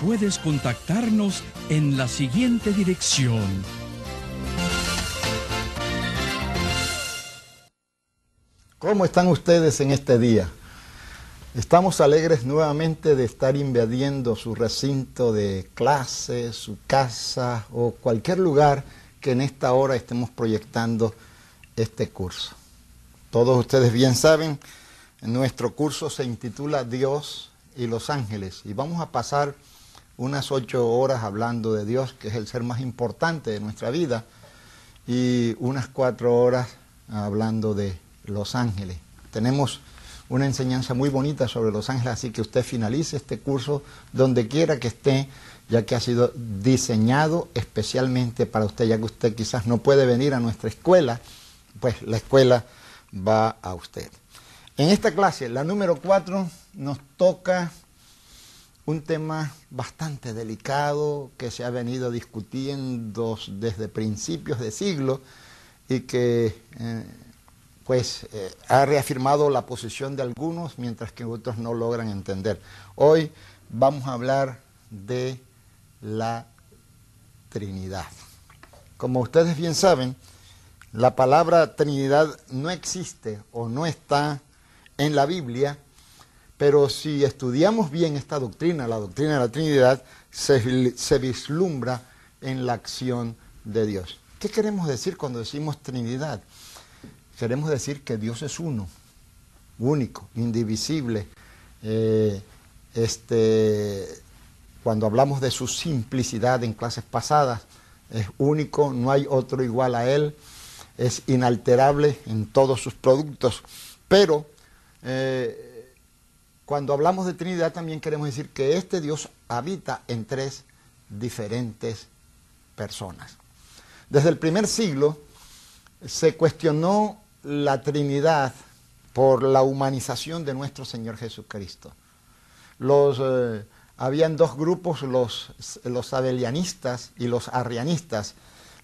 puedes contactarnos en la siguiente dirección. ¿Cómo están ustedes en este día? Estamos alegres nuevamente de estar invadiendo su recinto de clase, su casa o cualquier lugar que en esta hora estemos proyectando este curso. Todos ustedes bien saben, nuestro curso se intitula Dios y los ángeles y vamos a pasar unas ocho horas hablando de Dios, que es el ser más importante de nuestra vida, y unas cuatro horas hablando de los ángeles. Tenemos una enseñanza muy bonita sobre los ángeles, así que usted finalice este curso donde quiera que esté, ya que ha sido diseñado especialmente para usted, ya que usted quizás no puede venir a nuestra escuela, pues la escuela va a usted. En esta clase, la número cuatro, nos toca un tema bastante delicado que se ha venido discutiendo desde principios de siglo y que eh, pues eh, ha reafirmado la posición de algunos mientras que otros no logran entender. Hoy vamos a hablar de la Trinidad. Como ustedes bien saben, la palabra Trinidad no existe o no está en la Biblia, pero si estudiamos bien esta doctrina, la doctrina de la Trinidad, se, vislumbra en la acción de Dios. ¿Qué queremos decir cuando decimos Trinidad? Queremos decir que Dios es uno, único, indivisible. Eh, este, cuando hablamos de su simplicidad en clases pasadas, es único, no hay otro igual a Él, es inalterable en todos sus productos, pero eh, cuando hablamos de Trinidad también queremos decir que este Dios habita en tres diferentes personas. Desde el primer siglo se cuestionó la Trinidad por la humanización de nuestro Señor Jesucristo. Los, eh, habían dos grupos, los, los abelianistas y los arrianistas.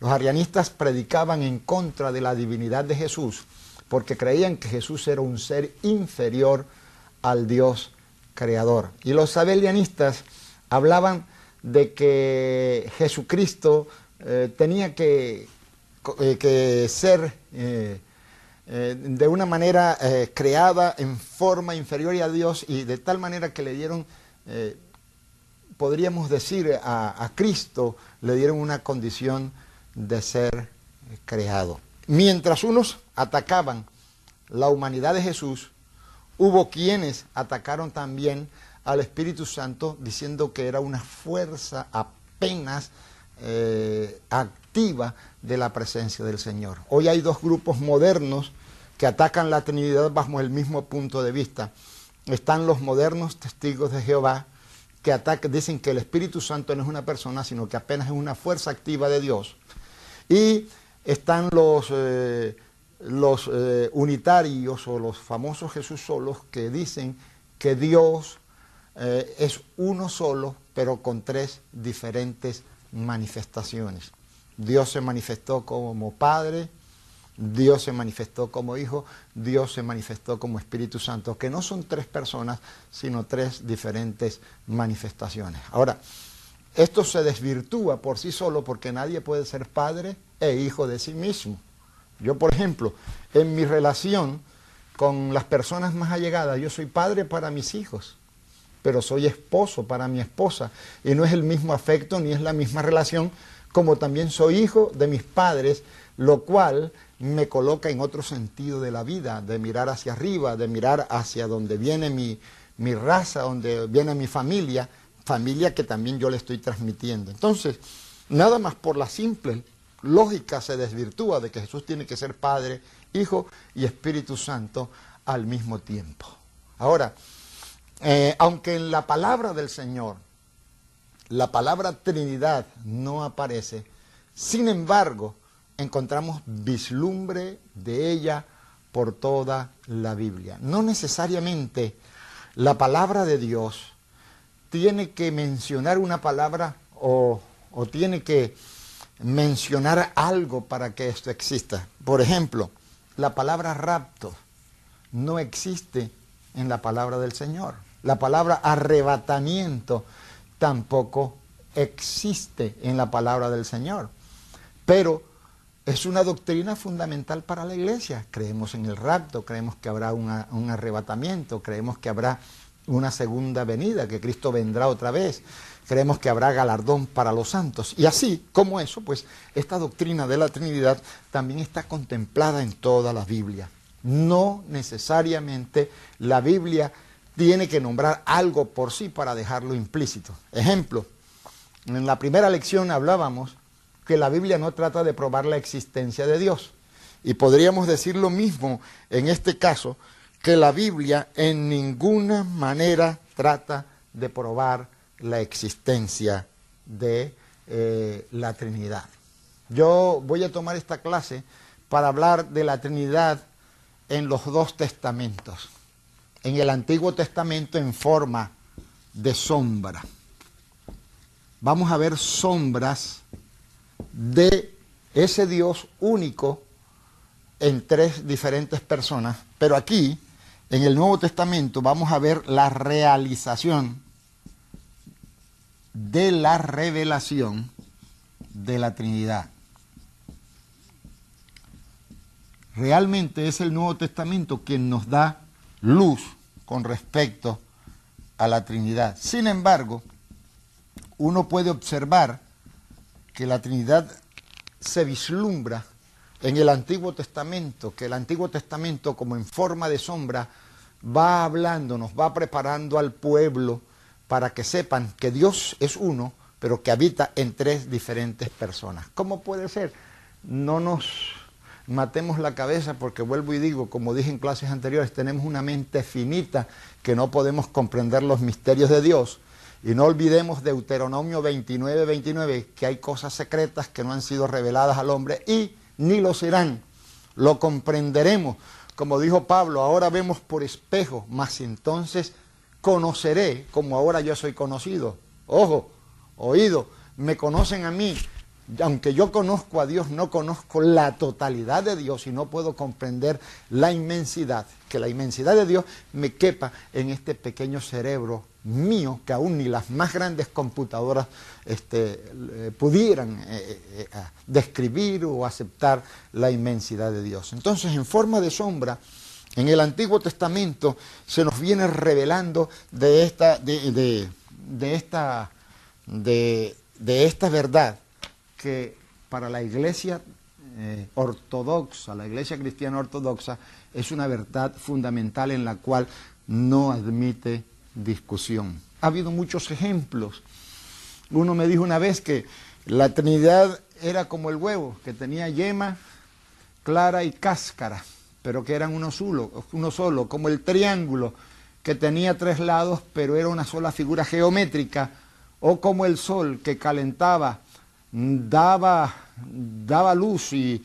Los arrianistas predicaban en contra de la divinidad de Jesús porque creían que Jesús era un ser inferior al Dios creador. Y los abelianistas hablaban de que Jesucristo eh, tenía que, eh, ser eh, de una manera creada en forma inferior a Dios y de tal manera que le dieron, podríamos decir, a, a Cristo, le dieron una condición de ser creado. Mientras unos atacaban la humanidad de Jesús, Hubo quienes atacaron también al Espíritu Santo diciendo que era una fuerza apenas eh, activa de la presencia del Señor. Hoy hay dos grupos modernos que atacan la Trinidad bajo el mismo punto de vista. Están los modernos testigos de Jehová que dicen que el Espíritu Santo no es una persona, sino que apenas es una fuerza activa de Dios. Y están los... Eh, los eh, unitarios o los famosos Jesús solos que dicen que Dios eh, es uno solo, pero con tres diferentes manifestaciones. Dios se manifestó como Padre, Dios se manifestó como Hijo, Dios se manifestó como Espíritu Santo, que no son tres personas, sino tres diferentes manifestaciones. Ahora, esto se desvirtúa por sí solo porque nadie puede ser Padre e Hijo de sí mismo. Yo, por ejemplo, en mi relación con las personas más allegadas, yo soy padre para mis hijos, pero soy esposo para mi esposa. Y no es el mismo afecto ni es la misma relación como también soy hijo de mis padres, lo cual me coloca en otro sentido de la vida, de mirar hacia arriba, de mirar hacia donde viene mi, mi raza, donde viene mi familia, familia que también yo le estoy transmitiendo. Entonces, nada más por la simple lógica se desvirtúa de que Jesús tiene que ser Padre, Hijo y Espíritu Santo al mismo tiempo. Ahora, eh, aunque en la palabra del Señor la palabra Trinidad no aparece, sin embargo, encontramos vislumbre de ella por toda la Biblia. No necesariamente la palabra de Dios tiene que mencionar una palabra o, o tiene que mencionar algo para que esto exista. Por ejemplo, la palabra rapto no existe en la palabra del Señor. La palabra arrebatamiento tampoco existe en la palabra del Señor. Pero es una doctrina fundamental para la iglesia. Creemos en el rapto, creemos que habrá un arrebatamiento, creemos que habrá una segunda venida, que Cristo vendrá otra vez, creemos que habrá galardón para los santos. Y así como eso, pues esta doctrina de la Trinidad también está contemplada en toda la Biblia. No necesariamente la Biblia tiene que nombrar algo por sí para dejarlo implícito. Ejemplo, en la primera lección hablábamos que la Biblia no trata de probar la existencia de Dios. Y podríamos decir lo mismo en este caso, que la Biblia en ninguna manera trata de probar la existencia de eh, la Trinidad. Yo voy a tomar esta clase para hablar de la Trinidad en los dos testamentos en el Antiguo Testamento en forma de sombra. Vamos a ver sombras de ese Dios único en tres diferentes personas, pero aquí en el Nuevo Testamento vamos a ver la realización de la revelación de la Trinidad. Realmente es el Nuevo Testamento quien nos da luz con respecto a la Trinidad. Sin embargo, uno puede observar que la Trinidad se vislumbra en el Antiguo Testamento, que el Antiguo Testamento como en forma de sombra va hablándonos, va preparando al pueblo para que sepan que Dios es uno, pero que habita en tres diferentes personas. ¿Cómo puede ser? No nos matemos la cabeza porque vuelvo y digo, como dije en clases anteriores, tenemos una mente finita que no podemos comprender los misterios de Dios. Y no olvidemos Deuteronomio 29, 29, que hay cosas secretas que no han sido reveladas al hombre y ni lo serán. Lo comprenderemos. Como dijo Pablo, ahora vemos por espejo, mas entonces conoceré como ahora yo soy conocido. Ojo, oído, me conocen a mí, aunque yo conozco a Dios, no conozco la totalidad de Dios y no puedo comprender la inmensidad, que la inmensidad de Dios me quepa en este pequeño cerebro mío, que aún ni las más grandes computadoras este, eh, pudieran eh, eh, describir o aceptar la inmensidad de Dios. Entonces, en forma de sombra, en el Antiguo Testamento se nos viene revelando de esta, de, esta, de esta verdad que para la iglesia ortodoxa, la iglesia cristiana ortodoxa, es una verdad fundamental en la cual no admite discusión. Ha habido muchos ejemplos. Uno me dijo una vez que la Trinidad era como el huevo, que tenía yema, clara y cáscara, pero que eran uno solo, uno solo, como el triángulo, que tenía tres lados, pero era una sola figura geométrica, o como el sol, que calentaba daba, daba luz y,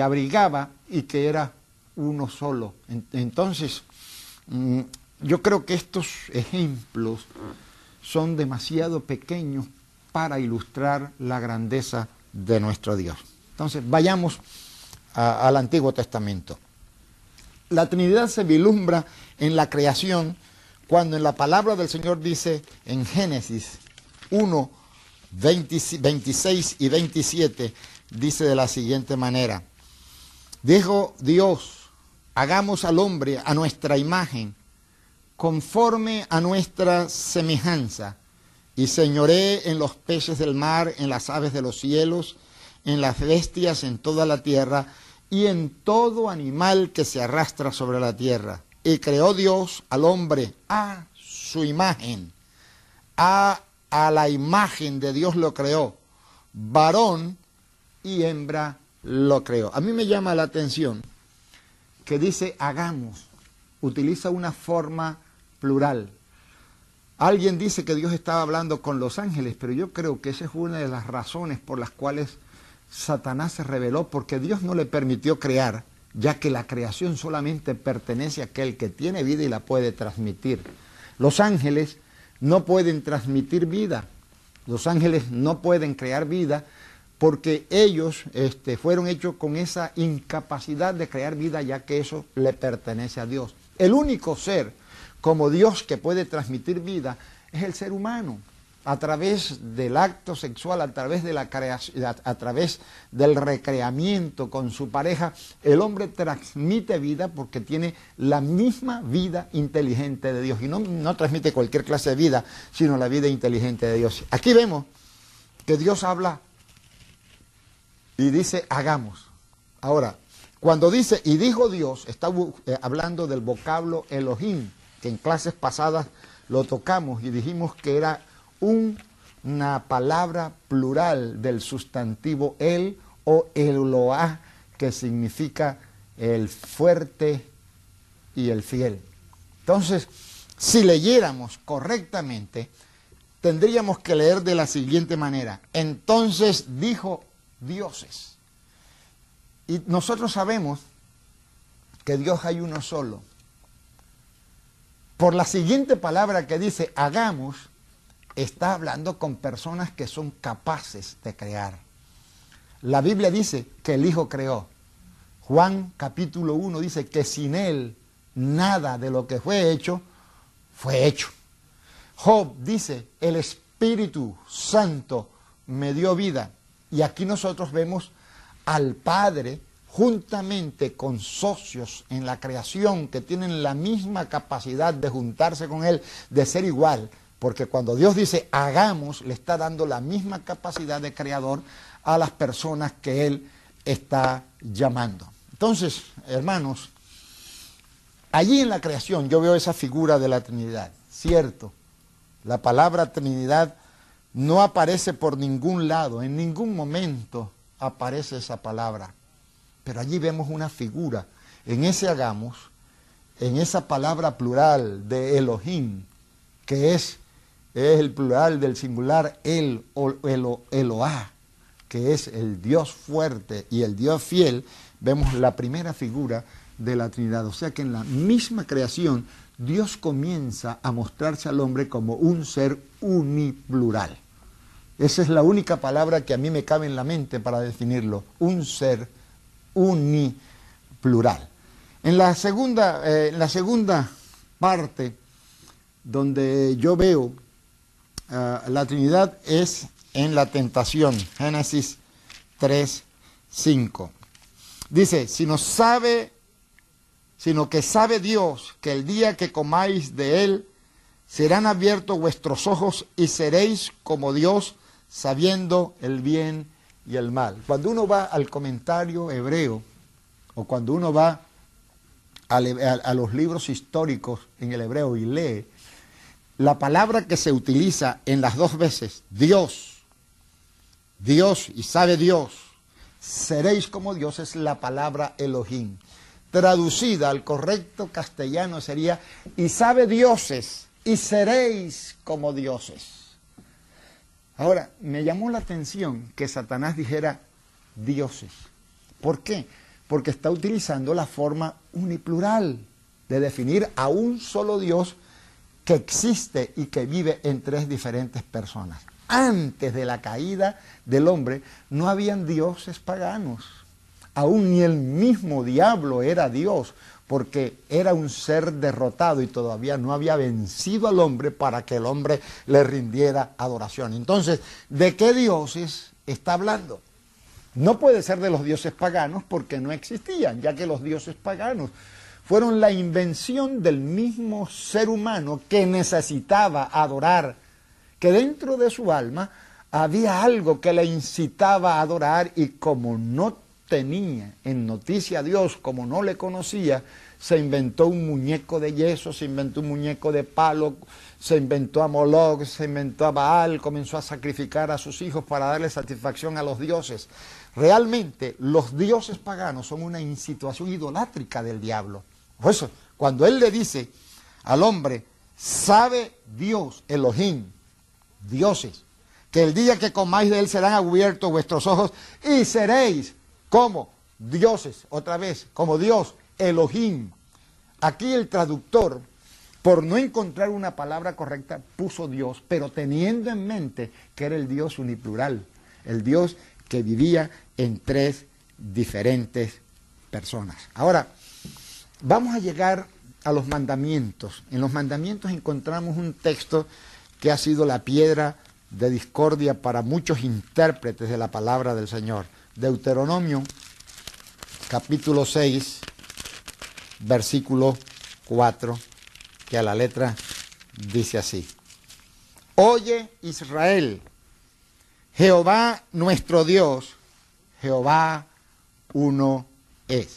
abrigaba y que era uno solo. Entonces, mm, yo creo que estos ejemplos son demasiado pequeños para ilustrar la grandeza de nuestro Dios. Entonces, vayamos al Antiguo Testamento. La Trinidad se vislumbra en la creación cuando en la palabra del Señor dice en Génesis 1, 26 y 27 dice de la siguiente manera, dijo Dios, hagamos al hombre a nuestra imagen, conforme a nuestra semejanza, y señoré en los peces del mar, en las aves de los cielos, en las bestias, en toda la tierra, y en todo animal que se arrastra sobre la tierra. Y creó Dios al hombre a su imagen. A a la imagen de Dios lo creó, varón y hembra lo creó. A mí me llama la atención que dice hagamos, utiliza una forma plural. Alguien dice que Dios estaba hablando con los ángeles, pero yo creo que esa es una de las razones por las cuales Satanás se reveló, porque Dios no le permitió crear, ya que la creación solamente pertenece a aquel que tiene vida y la puede transmitir. Los ángeles no pueden transmitir vida, los ángeles no pueden crear vida, porque ellos este, fueron hechos con esa incapacidad de crear vida, ya que eso le pertenece a Dios. El único ser como Dios que puede transmitir vida es el ser humano a través del acto sexual, a través, de la creación, a, través del recreamiento con su pareja, el hombre transmite vida porque tiene la misma vida inteligente de Dios. Y no, no transmite cualquier clase de vida, sino la vida inteligente de Dios. Aquí vemos que Dios habla y dice, hagamos. Ahora, cuando dice, y dijo Dios, está eh, hablando del vocablo Elohim, que en clases pasadas lo tocamos y dijimos que era una palabra plural del sustantivo el o eloah, que significa el fuerte y el fiel. Entonces, si leyéramos correctamente, tendríamos que leer de la siguiente manera. Entonces dijo dioses. Y nosotros sabemos que Dios hay uno solo. Por la siguiente palabra que dice hagamos, está hablando con personas que son capaces de crear. La Biblia dice que el Hijo creó. Juan capítulo 1 dice que sin Él nada de lo que fue hecho fue hecho. Job dice, el Espíritu Santo me dio vida. Y aquí nosotros vemos al Padre juntamente con socios en la creación que tienen la misma capacidad de juntarse con Él, de ser igual, porque cuando Dios dice hagamos, le está dando la misma capacidad de creador a las personas que Él está llamando. Entonces, hermanos, allí en la creación yo veo esa figura de la Trinidad, cierto. La palabra Trinidad no aparece por ningún lado, en ningún momento aparece esa palabra. Pero allí vemos una figura, en ese hagamos, en esa palabra plural de Elohim, que es es el plural del singular el o elo, Eloah, que es el Dios fuerte y el Dios fiel, vemos la primera figura de la Trinidad. O sea que en la misma creación Dios comienza a mostrarse al hombre como un ser uniplural. Esa es la única palabra que a mí me cabe en la mente para definirlo, un ser uniplural. En la segunda, eh, en la segunda parte, donde yo veo Ah, la Trinidad es en la tentación. Génesis 3, 5. Dice, si no sabe, sino que sabe Dios que el día que comáis de él, serán abiertos vuestros ojos y seréis como Dios, sabiendo el bien y el mal. Cuando uno va al comentario hebreo, o cuando uno va a los libros históricos en el hebreo y lee, la palabra que se utiliza en las dos veces, Dios, Dios y sabe Dios, seréis como Dios, es la palabra Elohim. Traducida al correcto castellano sería, y sabe dioses, y seréis como dioses. Ahora, me llamó la atención que Satanás dijera dioses. ¿Por qué? Porque está utilizando la forma uniplural de definir a un solo Dios que existe y que vive en tres diferentes personas. Antes de la caída del hombre no habían dioses paganos. Aún ni el mismo diablo era Dios, porque era un ser derrotado y todavía no había vencido al hombre para que el hombre le rindiera adoración. Entonces, ¿de qué dioses está hablando? No puede ser de los dioses paganos porque no existían, ya que los dioses paganos fueron la invención del mismo ser humano que necesitaba adorar, que dentro de su alma había algo que le incitaba a adorar y como no tenía en noticia a Dios, como no le conocía, se inventó un muñeco de yeso, se inventó un muñeco de palo, se inventó a Moloch, se inventó a Baal, comenzó a sacrificar a sus hijos para darle satisfacción a los dioses. Realmente los dioses paganos son una situación idolátrica del diablo. Por eso, cuando él le dice al hombre, sabe Dios, Elohim, dioses, que el día que comáis de él serán abiertos vuestros ojos y seréis como dioses, otra vez, como Dios, Elohim. Aquí el traductor, por no encontrar una palabra correcta, puso Dios, pero teniendo en mente que era el Dios uniplural, el Dios que vivía en tres diferentes personas. Ahora, vamos a llegar a los mandamientos. En los mandamientos encontramos un texto que ha sido la piedra de discordia para muchos intérpretes de la palabra del Señor. Deuteronomio capítulo 6, versículo 4, que a la letra dice así. Oye Israel, Jehová nuestro Dios, Jehová uno es.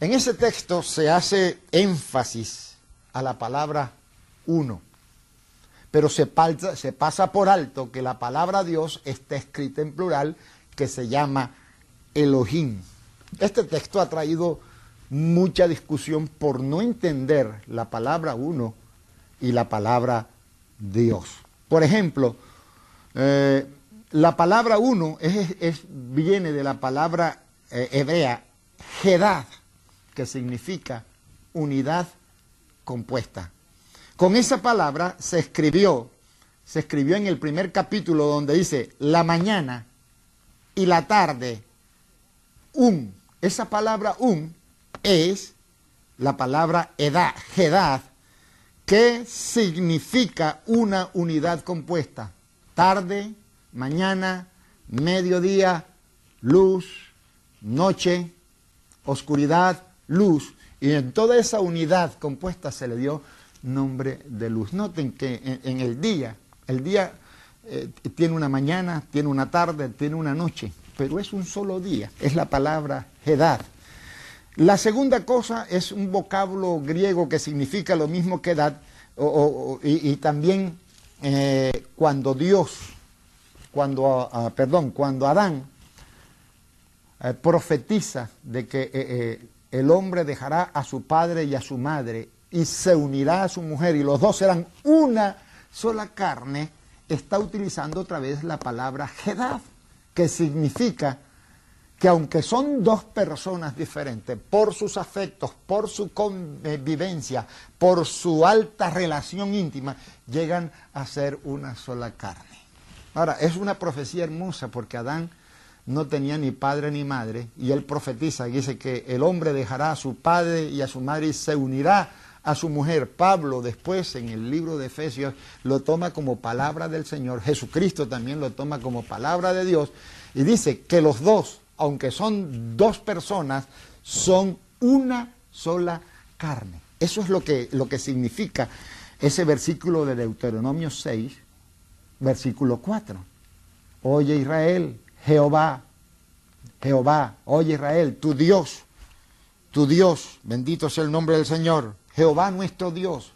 En ese texto se hace énfasis a la palabra uno, pero se, se pasa por alto que la palabra Dios está escrita en plural, que se llama Elohim. Este texto ha traído mucha discusión por no entender la palabra uno y la palabra Dios. Por ejemplo, eh, la palabra uno viene de la palabra eh, hebrea Jedad, que significa unidad compuesta. Con esa palabra se escribió, se escribió en el primer capítulo donde dice la mañana y la tarde un. Esa palabra un es la palabra edad, edad, que significa una unidad compuesta. Tarde, mañana, mediodía, luz, noche, oscuridad, luz. Y en toda esa unidad compuesta se le dio nombre de luz. Noten que en, el día, el día eh, tiene una mañana, tiene una tarde, tiene una noche pero es un solo día, es la palabra edad. La segunda cosa es un vocablo griego que significa lo mismo que edad, y, también eh, cuando Dios, cuando, ah, perdón, cuando Adán eh, profetiza de que el hombre dejará a su padre y a su madre y se unirá a su mujer y los dos serán una sola carne, está utilizando otra vez la palabra edad que significa que aunque son dos personas diferentes, por sus afectos, por su convivencia, por su alta relación íntima, llegan a ser una sola carne. Ahora, es una profecía hermosa porque Adán no tenía ni padre ni madre y él profetiza y dice que el hombre dejará a su padre y a su madre y se unirá a su mujer. Pablo después en el libro de Efesios lo toma como palabra del Señor. Jesucristo también lo toma como palabra de Dios. Y dice que los dos, aunque son dos personas, son una sola carne. Eso es lo que, lo que significa ese versículo de Deuteronomio 6, versículo 4. Oye Israel, Jehová, Jehová, oye Israel, tu Dios, tu Dios, bendito sea el nombre del Señor, Jehová nuestro Dios.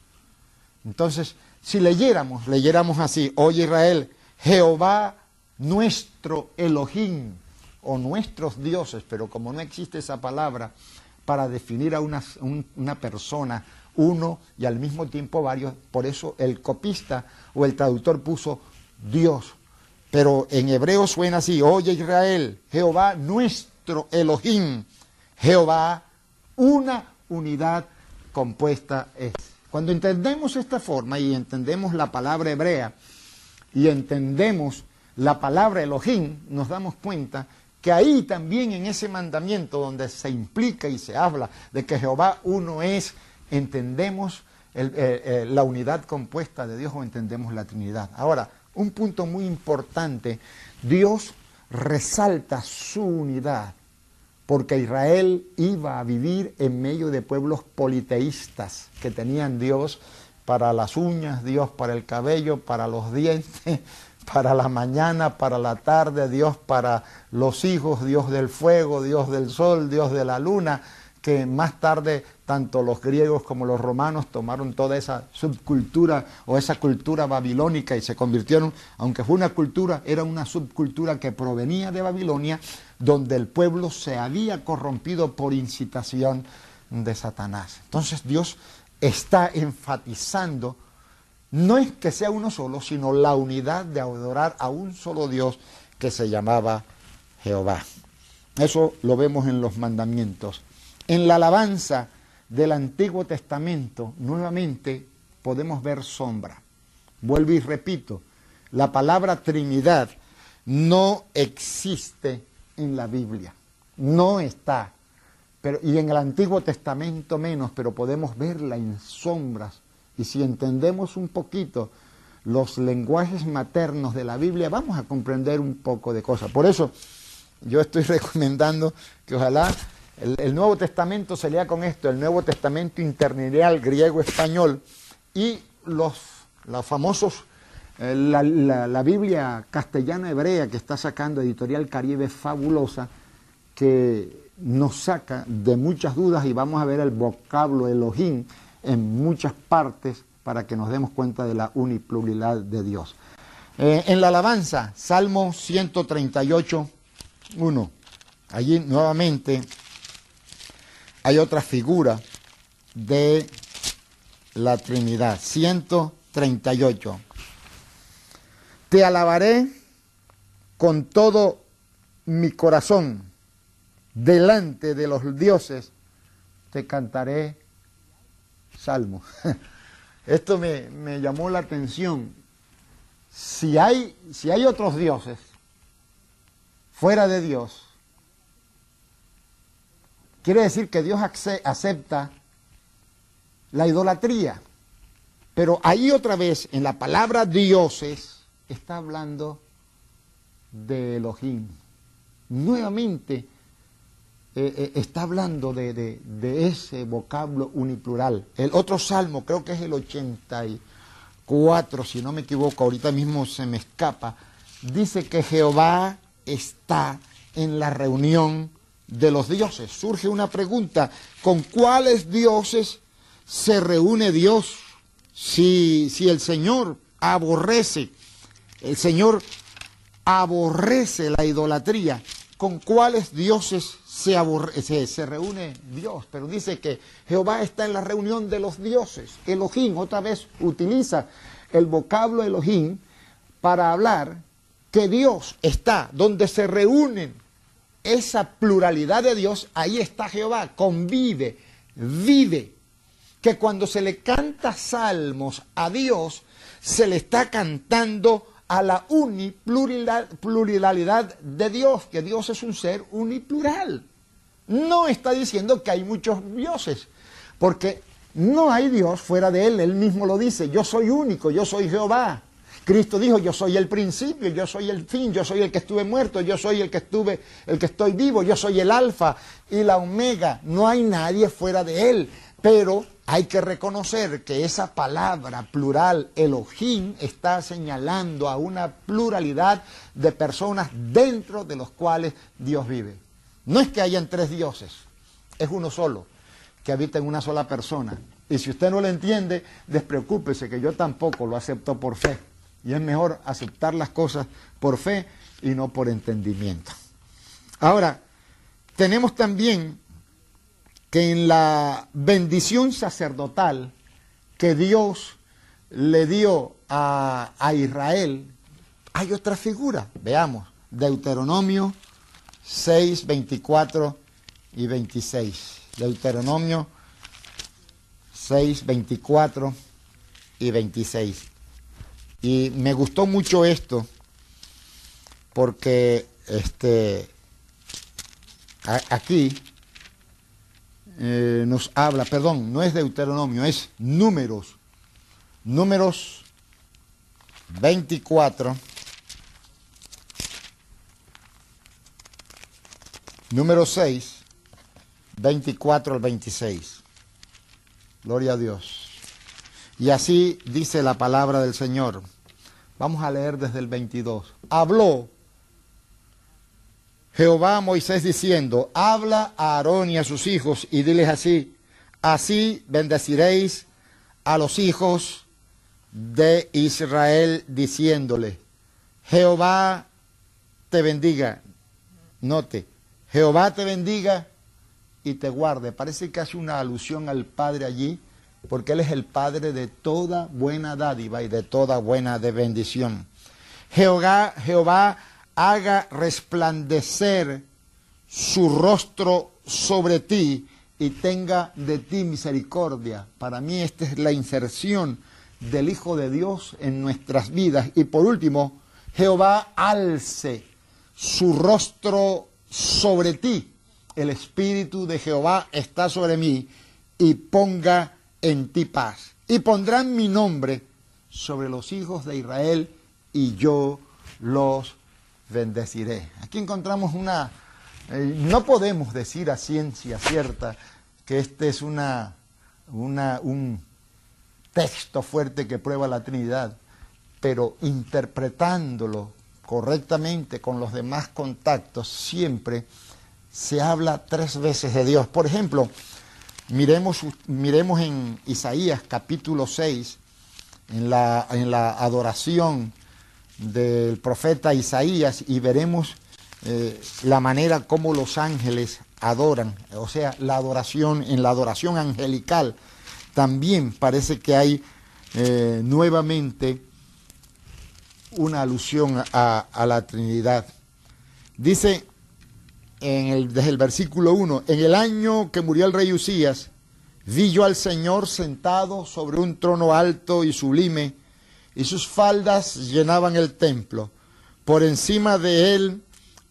Entonces, si leyéramos, leyéramos así, oye Israel, Jehová nuestro Elohim o nuestros dioses, pero como no existe esa palabra para definir a una, una persona, uno y al mismo tiempo varios, por eso el copista o el traductor puso Dios. Pero en hebreo suena así, oye Israel, Jehová nuestro Elohim, Jehová, una unidad compuesta es. Cuando entendemos esta forma y entendemos la palabra hebrea y entendemos la palabra Elohim, nos damos cuenta que ahí también en ese mandamiento donde se implica y se habla de que Jehová uno es, entendemos eh, eh, la unidad compuesta de Dios o entendemos la Trinidad. Ahora, un punto muy importante, Dios resalta su unidad porque Israel iba a vivir en medio de pueblos politeístas que tenían Dios para las uñas, Dios para el cabello, para los dientes, para la mañana, para la tarde, Dios para los hijos, Dios del fuego, Dios del sol, Dios de la luna, que más tarde tanto los griegos como los romanos tomaron toda esa subcultura o esa cultura babilónica y se convirtieron, aunque fue una cultura, era una subcultura que provenía de Babilonia, donde el pueblo se había corrompido por incitación de Satanás. Entonces Dios está enfatizando, no es que sea uno solo, sino la unidad de adorar a un solo Dios que se llamaba Jehová. Eso lo vemos en los mandamientos. En la alabanza del Antiguo Testamento, nuevamente podemos ver sombra. Vuelvo y repito, la palabra Trinidad no existe en la Biblia, no está. Pero, y en el Antiguo Testamento menos, pero podemos verla en sombras. Y si entendemos un poquito los lenguajes maternos de la Biblia, vamos a comprender un poco de cosas. Por eso yo estoy recomendando que ojalá el, Nuevo Testamento se lea con esto, el Nuevo Testamento interlineal griego-español y los, los famosos, eh, la, Biblia castellana-hebrea que está sacando Editorial Caribe fabulosa, que nos saca de muchas dudas y vamos a ver el vocablo Elohim en muchas partes para que nos demos cuenta de la unipluralidad de Dios. Eh, en la alabanza, Salmo 138, 1. Allí nuevamente hay otra figura de la Trinidad. 138. Te alabaré con todo mi corazón delante de los dioses. Te cantaré salmo. Esto me, me llamó la atención. Si hay, si hay otros dioses fuera de Dios, Quiere decir que Dios acepta la idolatría. Pero ahí otra vez, en la palabra dioses, está hablando de Elohim. Nuevamente eh, eh, está hablando de, de, ese vocablo uniplural. El otro salmo, creo que es el 84, si no me equivoco, ahorita mismo se me escapa, dice que Jehová está en la reunión de los dioses. Surge una pregunta, ¿con cuáles dioses se reúne Dios? Si, si el Señor aborrece, el Señor aborrece la idolatría, ¿con cuáles dioses se, se, se, reúne Dios? Pero dice que Jehová está en la reunión de los dioses. Elohim otra vez utiliza el vocablo Elohim para hablar que Dios está donde se reúnen esa pluralidad de Dios, ahí está Jehová, convive, vive. Que cuando se le canta salmos a Dios, se le está cantando a la unipluralidad de Dios, que Dios es un ser uniplural. No está diciendo que hay muchos dioses, porque no hay Dios fuera de Él, Él mismo lo dice, yo soy único, yo soy Jehová. Cristo dijo, yo soy el principio, yo soy el fin, yo soy el que estuve muerto, yo soy el que estuve, el que estoy vivo, yo soy el alfa y la omega. No hay nadie fuera de él, pero hay que reconocer que esa palabra plural, Elohim, está señalando a una pluralidad de personas dentro de los cuales Dios vive. No es que hayan tres dioses, es uno solo, que habita en una sola persona. Y si usted no lo entiende, despreocúpese que yo tampoco lo acepto por fe. Y es mejor aceptar las cosas por fe y no por entendimiento. Ahora, tenemos también que en la bendición sacerdotal que Dios le dio a, Israel, hay otra figura. Veamos, Deuteronomio 6, 24 y 26. Deuteronomio 6, 24 y 26. Y me gustó mucho esto porque este, aquí eh, nos habla, perdón, no es Deuteronomio, es números. Números 24. Número 6, 24 al 26. Gloria a Dios. Y así dice la palabra del Señor. Vamos a leer desde el 22. Habló Jehová a Moisés diciendo, habla a Aarón y a sus hijos y diles así, así bendeciréis a los hijos de Israel diciéndole, Jehová te bendiga. Note, Jehová te bendiga y te guarde. Parece que hace una alusión al Padre allí, porque Él es el Padre de toda buena dádiva y de toda buena de bendición. Jehová, Jehová haga resplandecer su rostro sobre ti y tenga de ti misericordia. Para mí esta es la inserción del Hijo de Dios en nuestras vidas. Y por último, Jehová alce su rostro sobre ti. El Espíritu de Jehová está sobre mí y ponga en ti paz. Y pondrán mi nombre sobre los hijos de Israel y yo los bendeciré. Aquí encontramos una... Eh, no podemos decir a ciencia cierta que este es una, una, un texto fuerte que prueba la Trinidad, pero interpretándolo correctamente con los demás contactos, siempre se habla tres veces de Dios. Por ejemplo, miremos, miremos en Isaías capítulo 6, en la, en la adoración del profeta Isaías y veremos eh, la manera como los ángeles adoran, o sea, la adoración, en la adoración angelical también parece que hay eh, nuevamente una alusión a, la Trinidad. Dice el, desde el versículo 1, en el año que murió el rey Usías, vi yo al Señor sentado sobre un trono alto y sublime, y sus faldas llenaban el templo. Por encima de él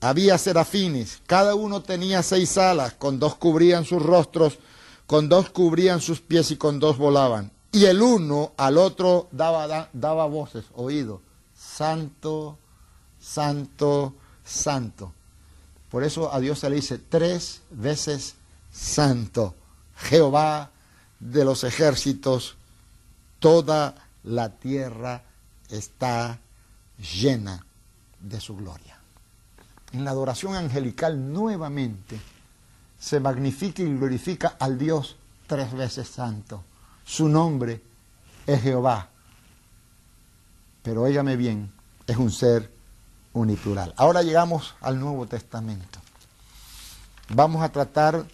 había serafines, cada uno tenía seis alas, con dos cubrían sus rostros, con dos cubrían sus pies y con dos volaban. Y el uno al otro daba, daba voces, oído, santo, santo, santo. Por eso a Dios se le dice tres veces santo, Jehová de los ejércitos, toda la tierra está llena de su gloria. En la adoración angelical nuevamente se magnifica y glorifica al Dios tres veces santo. Su nombre es Jehová. Pero óigame bien, es un ser uniplural. Ahora llegamos al Nuevo Testamento. Vamos a tratar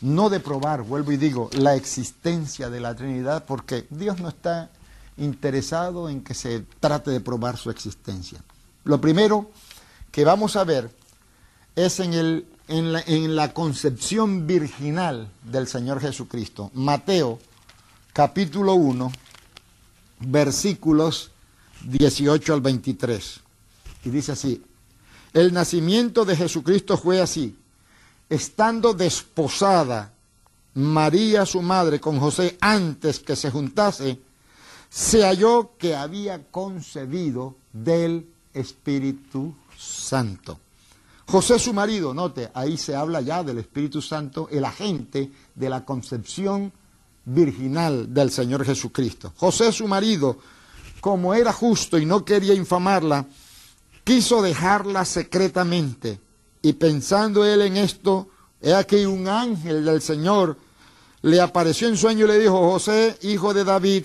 no de probar, vuelvo y digo, la existencia de la Trinidad, porque Dios no está interesado en que se trate de probar su existencia. Lo primero que vamos a ver es en, el, en, la, en la concepción virginal del Señor Jesucristo. Mateo capítulo 1, versículos 18 al 23. Y dice así, el nacimiento de Jesucristo fue así, estando desposada María su madre con José antes que se juntase, se halló que había concebido del Espíritu Santo. José su marido, note, ahí se habla ya del Espíritu Santo, el agente de la concepción virginal del Señor Jesucristo. José su marido, como era justo y no quería infamarla, quiso dejarla secretamente. Y pensando él en esto, he aquí un ángel del Señor le apareció en sueño y le dijo, José, hijo de David,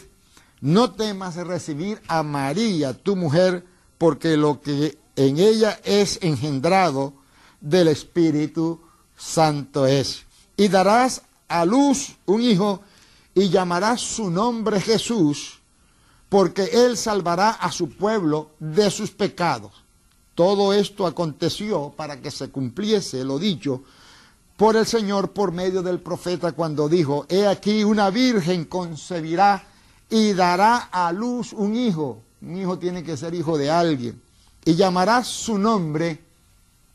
no temas recibir a María, tu mujer, porque lo que en ella es engendrado del Espíritu Santo es. Y darás a luz un hijo y llamarás su nombre Jesús, porque él salvará a su pueblo de sus pecados. Todo esto aconteció para que se cumpliese lo dicho por el Señor por medio del profeta cuando dijo, he aquí una virgen concebirá y dará a luz un hijo. Un hijo tiene que ser hijo de alguien. Y llamará su nombre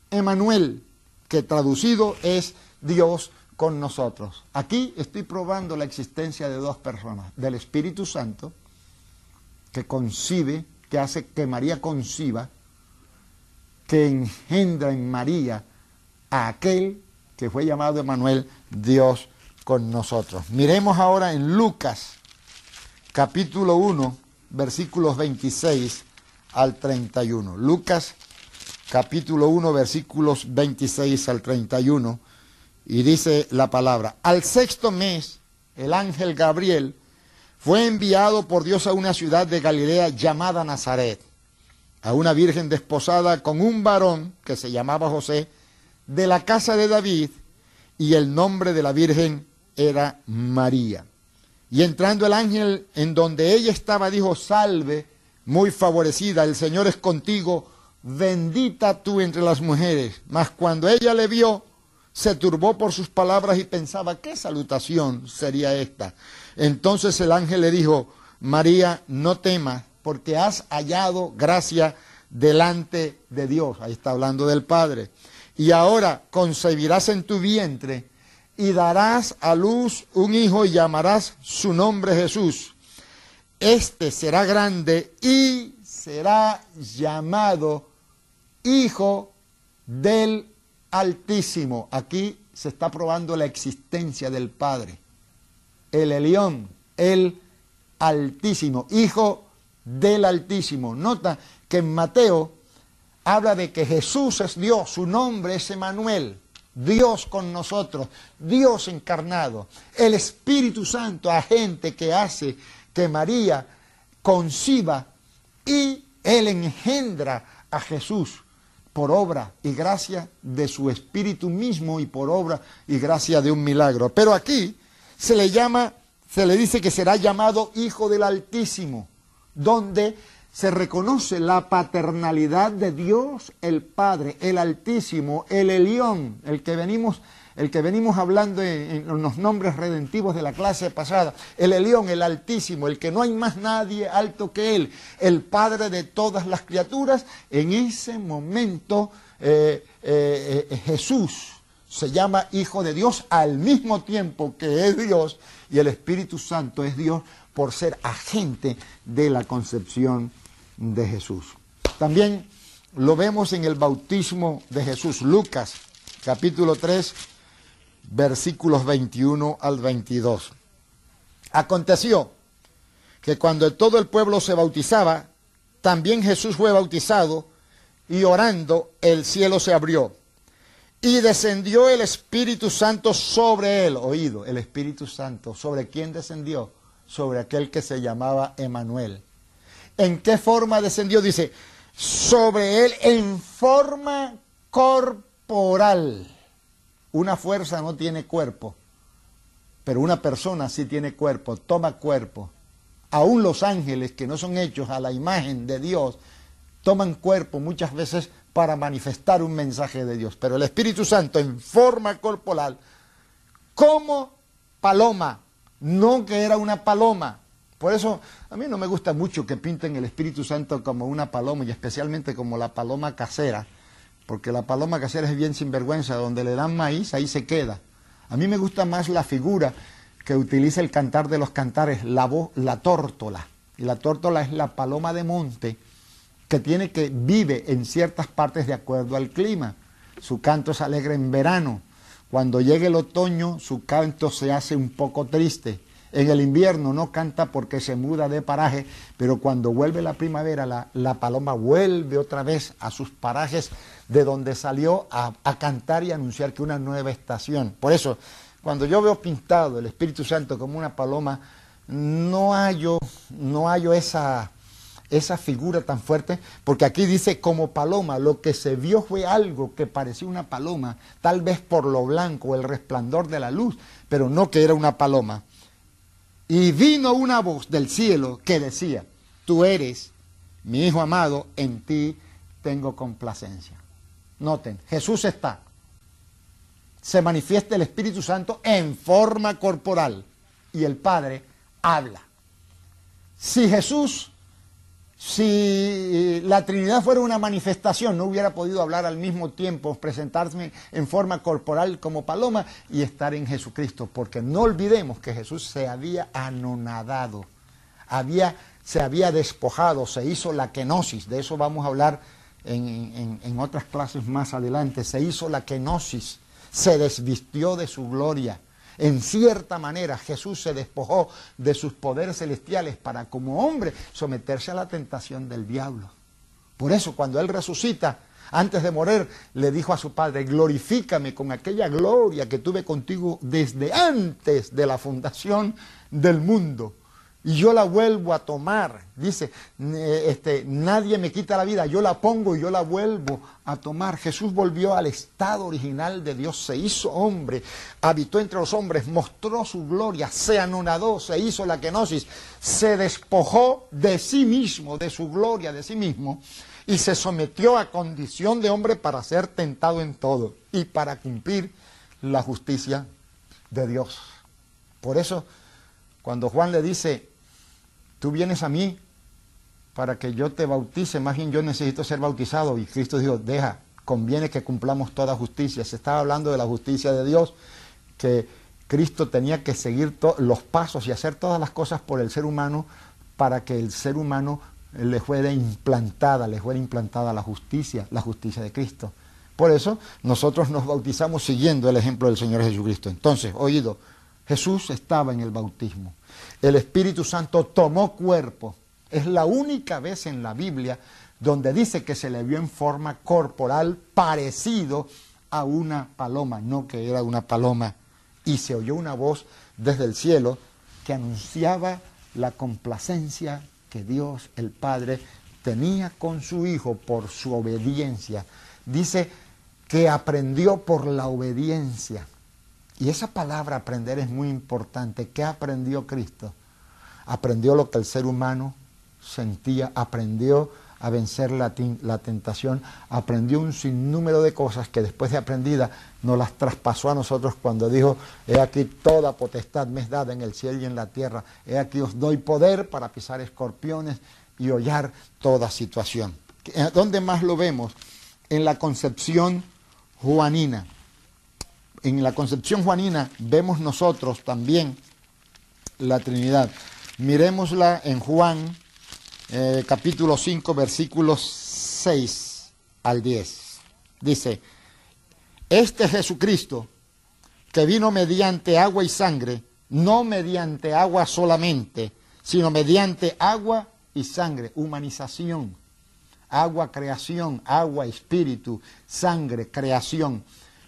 Emanuel, que traducido es Dios con nosotros. Aquí estoy probando la existencia de dos personas, del Espíritu Santo, que concibe, que hace que María conciba, que engendra en María a aquel que fue llamado Emanuel, Dios con nosotros. Miremos ahora en Lucas capítulo 1, versículos 26 al 31. Lucas capítulo 1, versículos 26 al 31. Y dice la palabra, al sexto mes el ángel Gabriel, fue enviado por Dios a una ciudad de Galilea llamada Nazaret, a una virgen desposada con un varón que se llamaba José, de la casa de David, y el nombre de la virgen era María. Y entrando el ángel en donde ella estaba, dijo, salve, muy favorecida, el Señor es contigo, bendita tú entre las mujeres. Mas cuando ella le vio, se turbó por sus palabras y pensaba, ¿qué salutación sería esta? Entonces el ángel le dijo, María, no temas, porque has hallado gracia delante de Dios. Ahí está hablando del Padre. Y ahora concebirás en tu vientre y darás a luz un hijo y llamarás su nombre Jesús. Este será grande y será llamado Hijo del Altísimo. Aquí se está probando la existencia del Padre. El Elión, el Altísimo, Hijo del Altísimo. Nota que en Mateo habla de que Jesús es Dios, su nombre es Emanuel. Dios con nosotros, Dios encarnado, el Espíritu Santo, agente que hace que María conciba y Él engendra a Jesús por obra y gracia de su Espíritu mismo y por obra y gracia de un milagro. Pero aquí se le llama, se le dice que será llamado Hijo del Altísimo, donde se reconoce la paternalidad de Dios el Padre, el Altísimo, el Elión, el que venimos, el que venimos hablando en, los nombres redentivos de la clase pasada, el Elión, el Altísimo, el que no hay más nadie alto que Él, el Padre de todas las criaturas, en ese momento eh, eh, eh, Jesús se llama Hijo de Dios al mismo tiempo que es Dios y el Espíritu Santo es Dios por ser agente de la concepción de Jesús. También lo vemos en el bautismo de Jesús, Lucas capítulo 3, versículos 21 al 22. Aconteció que cuando todo el pueblo se bautizaba, también Jesús fue bautizado y orando el cielo se abrió. Y descendió el Espíritu Santo sobre él, oído, el Espíritu Santo, ¿sobre quién descendió? Sobre aquel que se llamaba Emanuel ¿En qué forma descendió? Dice, sobre él en forma corporal. Una fuerza no tiene cuerpo, pero una persona sí tiene cuerpo, toma cuerpo. Aún los ángeles que no son hechos a la imagen de Dios, toman cuerpo muchas veces para manifestar un mensaje de Dios. Pero el Espíritu Santo en forma corporal, como paloma, no que era una paloma, por eso a mí no me gusta mucho que pinten el Espíritu Santo como una paloma y especialmente como la paloma casera, porque la paloma casera es bien sinvergüenza, donde le dan maíz, ahí se queda. A mí me gusta más la figura que utiliza el cantar de los cantares, la voz, la tórtola. Y la tórtola es la paloma de monte que tiene que vive en ciertas partes de acuerdo al clima. Su canto es alegre en verano. Cuando llegue el otoño, su canto se hace un poco triste. En el invierno no canta porque se muda de paraje, pero cuando vuelve la primavera, la, paloma vuelve otra vez a sus parajes de donde salió a, cantar y anunciar que una nueva estación. Por eso, cuando yo veo pintado el Espíritu Santo como una paloma, no hallo, no hallo esa, esa figura tan fuerte, porque aquí dice como paloma, lo que se vio fue algo que parecía una paloma, tal vez por lo blanco, el resplandor de la luz, pero no que era una paloma. Y vino una voz del cielo que decía, tú eres mi Hijo amado, en ti tengo complacencia. Noten, Jesús está. Se manifiesta el Espíritu Santo en forma corporal y el Padre habla. Si Jesús si la Trinidad fuera una manifestación, no hubiera podido hablar al mismo tiempo, presentarse en forma corporal como paloma y estar en Jesucristo, porque no olvidemos que Jesús se había anonadado, había, se había despojado, se hizo la kenosis, de eso vamos a hablar en, en otras clases más adelante, se hizo la kenosis, se desvistió de su gloria en cierta manera Jesús se despojó de sus poderes celestiales para como hombre someterse a la tentación del diablo. Por eso cuando Él resucita, antes de morir, le dijo a su Padre, glorifícame con aquella gloria que tuve contigo desde antes de la fundación del mundo y yo la vuelvo a tomar. Dice, este, nadie me quita la vida, yo la pongo y yo la vuelvo a tomar. Jesús volvió al estado original de Dios, se hizo hombre, habitó entre los hombres, mostró su gloria, se anonadó, se hizo la kenosis, se despojó de sí mismo, de su gloria, de sí mismo, y se sometió a condición de hombre para ser tentado en todo y para cumplir la justicia de Dios. Por eso, cuando Juan le dice, tú vienes a mí para que yo te bautice, más bien yo necesito ser bautizado. Y Cristo dijo, deja, conviene que cumplamos toda justicia. Se estaba hablando de la justicia de Dios, que Cristo tenía que seguir los pasos y hacer todas las cosas por el ser humano para que el ser humano le fuera implantada, le fuera implantada la justicia, la justicia de Cristo. Por eso nosotros nos bautizamos siguiendo el ejemplo del Señor Jesucristo. Entonces, oído, Jesús estaba en el bautismo el Espíritu Santo tomó cuerpo. Es la única vez en la Biblia donde dice que se le vio en forma corporal parecido a una paloma, no que era una paloma. Y se oyó una voz desde el cielo que anunciaba la complacencia que Dios el Padre tenía con su Hijo por su obediencia. Dice que aprendió por la obediencia. Y esa palabra aprender es muy importante. ¿Qué aprendió Cristo? Aprendió lo que el ser humano sentía, aprendió a vencer la, tentación, aprendió un sinnúmero de cosas que después de aprendida nos las traspasó a nosotros cuando dijo, he aquí toda potestad me es dada en el cielo y en la tierra, he aquí os doy poder para pisar escorpiones y hollar toda situación. ¿Dónde más lo vemos? En la concepción juanina en la concepción juanina vemos nosotros también la Trinidad. Miremosla en Juan eh, capítulo 5 versículos 6 al 10. Dice, este Jesucristo que vino mediante agua y sangre, no mediante agua solamente, sino mediante agua y sangre, humanización, agua creación, agua espíritu, sangre creación,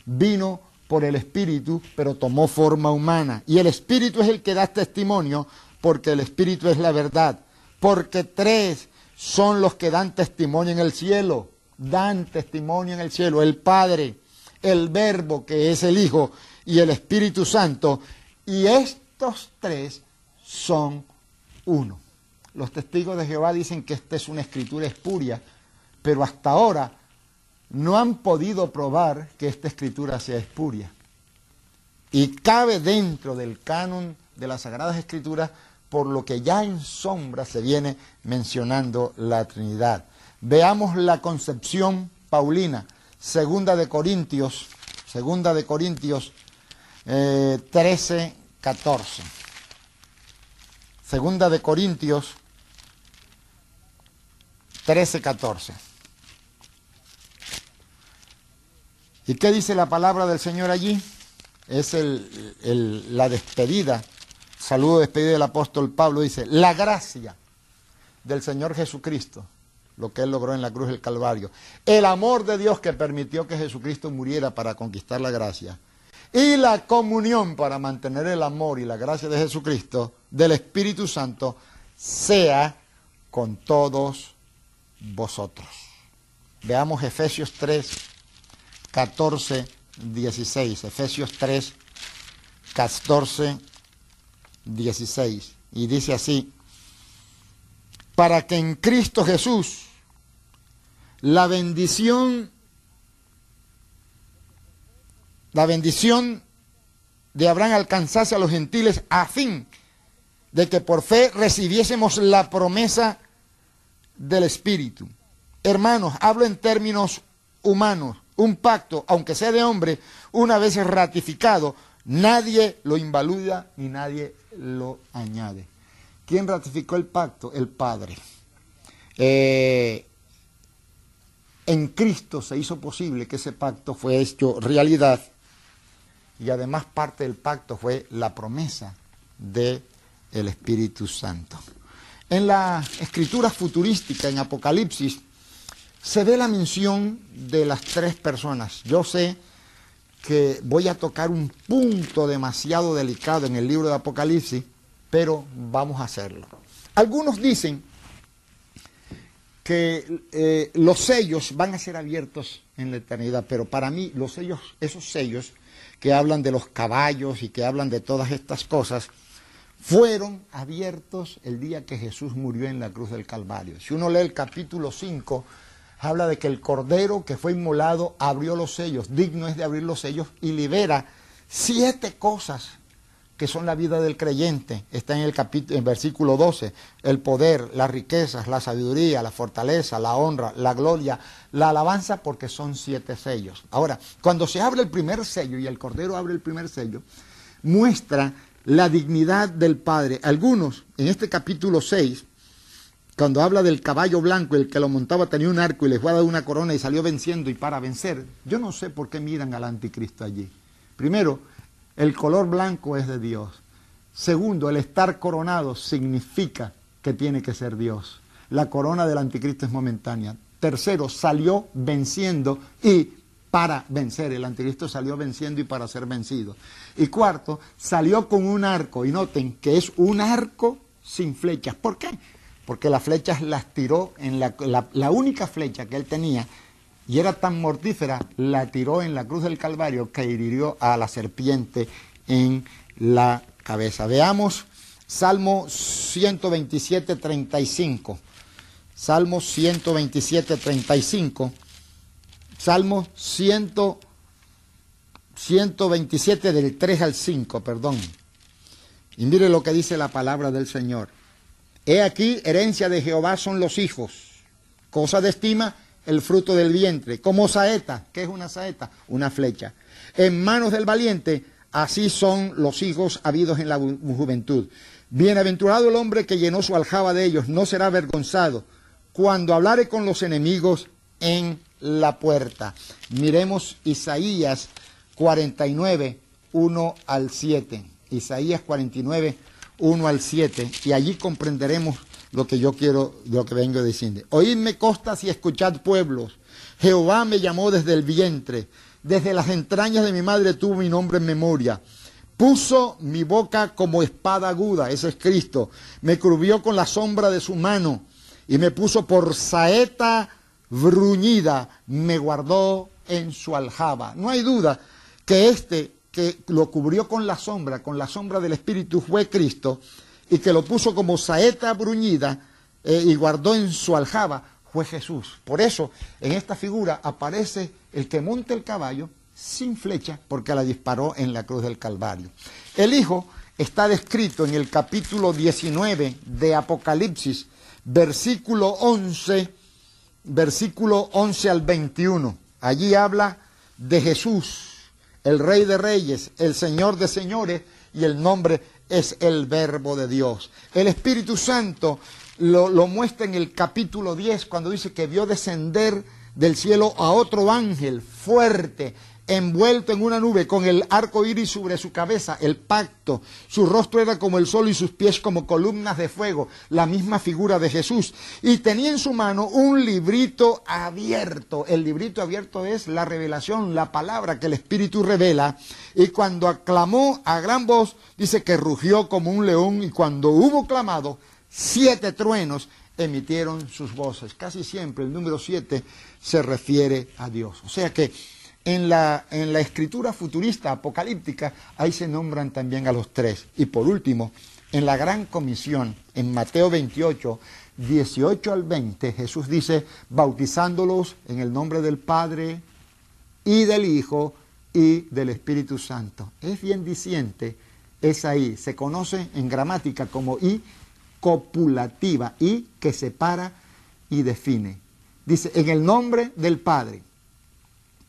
vino por el Espíritu, pero tomó forma humana. Y el Espíritu es el que da testimonio, porque el Espíritu es la verdad. Porque tres son los que dan testimonio en el cielo, dan testimonio en el cielo, el Padre, el Verbo, que es el Hijo, y el Espíritu Santo. Y estos tres son uno. Los testigos de Jehová dicen que esta es una escritura espuria, pero hasta ahora no han podido probar que esta escritura sea espuria. Y cabe dentro del canon de las Sagradas Escrituras por lo que ya en sombra se viene mencionando la Trinidad. Veamos la concepción paulina, segunda de Corintios, segunda de Corintios 13, eh, 14. Segunda de Corintios 13, 14. ¿Y qué dice la palabra del Señor allí? Es la despedida, saludo despedida del apóstol Pablo, dice, la gracia del Señor Jesucristo, lo que Él logró en la cruz del Calvario, el amor de Dios que permitió que Jesucristo muriera para conquistar la gracia, y la comunión para mantener el amor y la gracia de Jesucristo, del Espíritu Santo, sea con todos vosotros. Veamos Efesios 3, 14, 16. Efesios 3, 14, 16. Y dice así, para que en Cristo Jesús la bendición, la bendición de Abraham alcanzase a los gentiles a fin de que por fe recibiésemos la promesa del Espíritu. Hermanos, hablo en términos humanos un pacto, aunque sea de hombre, una vez ratificado, nadie lo invalida ni nadie lo añade. ¿Quién ratificó el pacto? El Padre. Eh, en Cristo se hizo posible que ese pacto fue hecho realidad y además parte del pacto fue la promesa del el Espíritu Santo. En la escritura futurística, en Apocalipsis, se ve la mención de las tres personas. Yo sé que voy a tocar un punto demasiado delicado en el libro de Apocalipsis, pero vamos a hacerlo. Algunos dicen que eh, los sellos van a ser abiertos en la eternidad, pero para mí los sellos, esos sellos que hablan de los caballos y que hablan de todas estas cosas, fueron abiertos el día que Jesús murió en la cruz del Calvario. Si uno lee el capítulo 5, habla de que el cordero que fue inmolado abrió los sellos, digno es de abrir los sellos y libera siete cosas que son la vida del creyente, está en el capítulo, en versículo 12, el poder, las riquezas, la sabiduría, la fortaleza, la honra, la gloria, la alabanza, porque son siete sellos. Ahora, cuando se abre el primer sello y el Cordero abre el primer sello, muestra la dignidad del Padre. Algunos, en este capítulo 6, cuando habla del caballo blanco, el que lo montaba tenía un arco y les fue a dar una corona y salió venciendo y para vencer, yo no sé por qué miran al anticristo allí. Primero, el color blanco es de Dios. Segundo, el estar coronado significa que tiene que ser Dios. La corona del anticristo es momentánea. Tercero, salió venciendo y para vencer. El anticristo salió venciendo y para ser vencido. Y cuarto, salió con un arco. Y noten que es un arco sin flechas. ¿Por qué? Porque las flechas las tiró en la, la única flecha que él tenía y era tan mortífera, la tiró en la cruz del Calvario que hirió a la serpiente en la cabeza. Veamos Salmo 127, 35. Salmo 127, 35. Salmo 100, 127 del 3 al 5, perdón. Y mire lo que dice la palabra del Señor. He aquí, herencia de Jehová son los hijos, cosa de estima el fruto del vientre, como saeta. ¿Qué es una saeta? Una flecha. En manos del valiente, así son los hijos habidos en la juventud. Bienaventurado el hombre que llenó su aljaba de ellos, no será avergonzado cuando hablare con los enemigos en la puerta. Miremos Isaías 49, 1 al 7. Isaías 49, 1 al 7. Y allí comprenderemos lo que yo quiero, lo que vengo diciendo. Oídme costas y escuchad pueblos. Jehová me llamó desde el vientre, desde las entrañas de mi madre tuvo mi nombre en memoria. Puso mi boca como espada aguda, ese es Cristo. Me cubrió con la sombra de su mano y me puso por saeta bruñida, me guardó en su aljaba. No hay duda que este que lo cubrió con la sombra, con la sombra del Espíritu, fue Cristo y que lo puso como saeta bruñida eh, y guardó en su aljaba fue Jesús. Por eso en esta figura aparece el que monta el caballo sin flecha porque la disparó en la cruz del Calvario. El Hijo está descrito en el capítulo 19 de Apocalipsis, versículo 11, versículo 11 al 21. Allí habla de Jesús, el Rey de Reyes, el Señor de Señores y el nombre es el verbo de Dios. El Espíritu Santo lo, muestra en el capítulo 10 cuando dice que vio descender del cielo a otro ángel fuerte, envuelto en una nube, con el arco iris sobre su cabeza, el pacto. Su rostro era como el sol y sus pies como columnas de fuego, la misma figura de Jesús. Y tenía en su mano un librito abierto. El librito abierto es la revelación, la palabra que el Espíritu revela. Y cuando aclamó a gran voz, dice que rugió como un león. Y cuando hubo clamado, siete truenos emitieron sus voces. Casi siempre el número siete se refiere a Dios. O sea que en la, escritura futurista apocalíptica, ahí se nombran también a los tres. Y por último, en la gran comisión, en Mateo 28, 18 al 20, Jesús dice, bautizándolos en el nombre del Padre y del Hijo y del Espíritu Santo. Es bien diciente, es ahí, se conoce en gramática como I copulativa, I que separa y define. Dice, en el nombre del Padre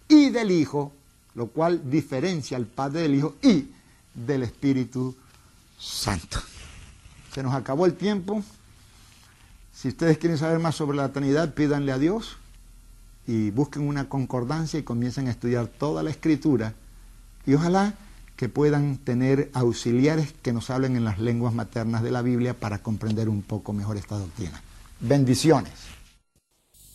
y del Hijo, lo cual diferencia al Padre del Hijo y del Espíritu Santo. Se nos acabó el tiempo. Si ustedes quieren saber más sobre la Trinidad, pídanle a Dios y busquen una concordancia y comiencen a estudiar toda la Escritura. Y ojalá que puedan tener auxiliares que nos hablen en las lenguas maternas de la Biblia para comprender un poco mejor esta doctrina. Bendiciones.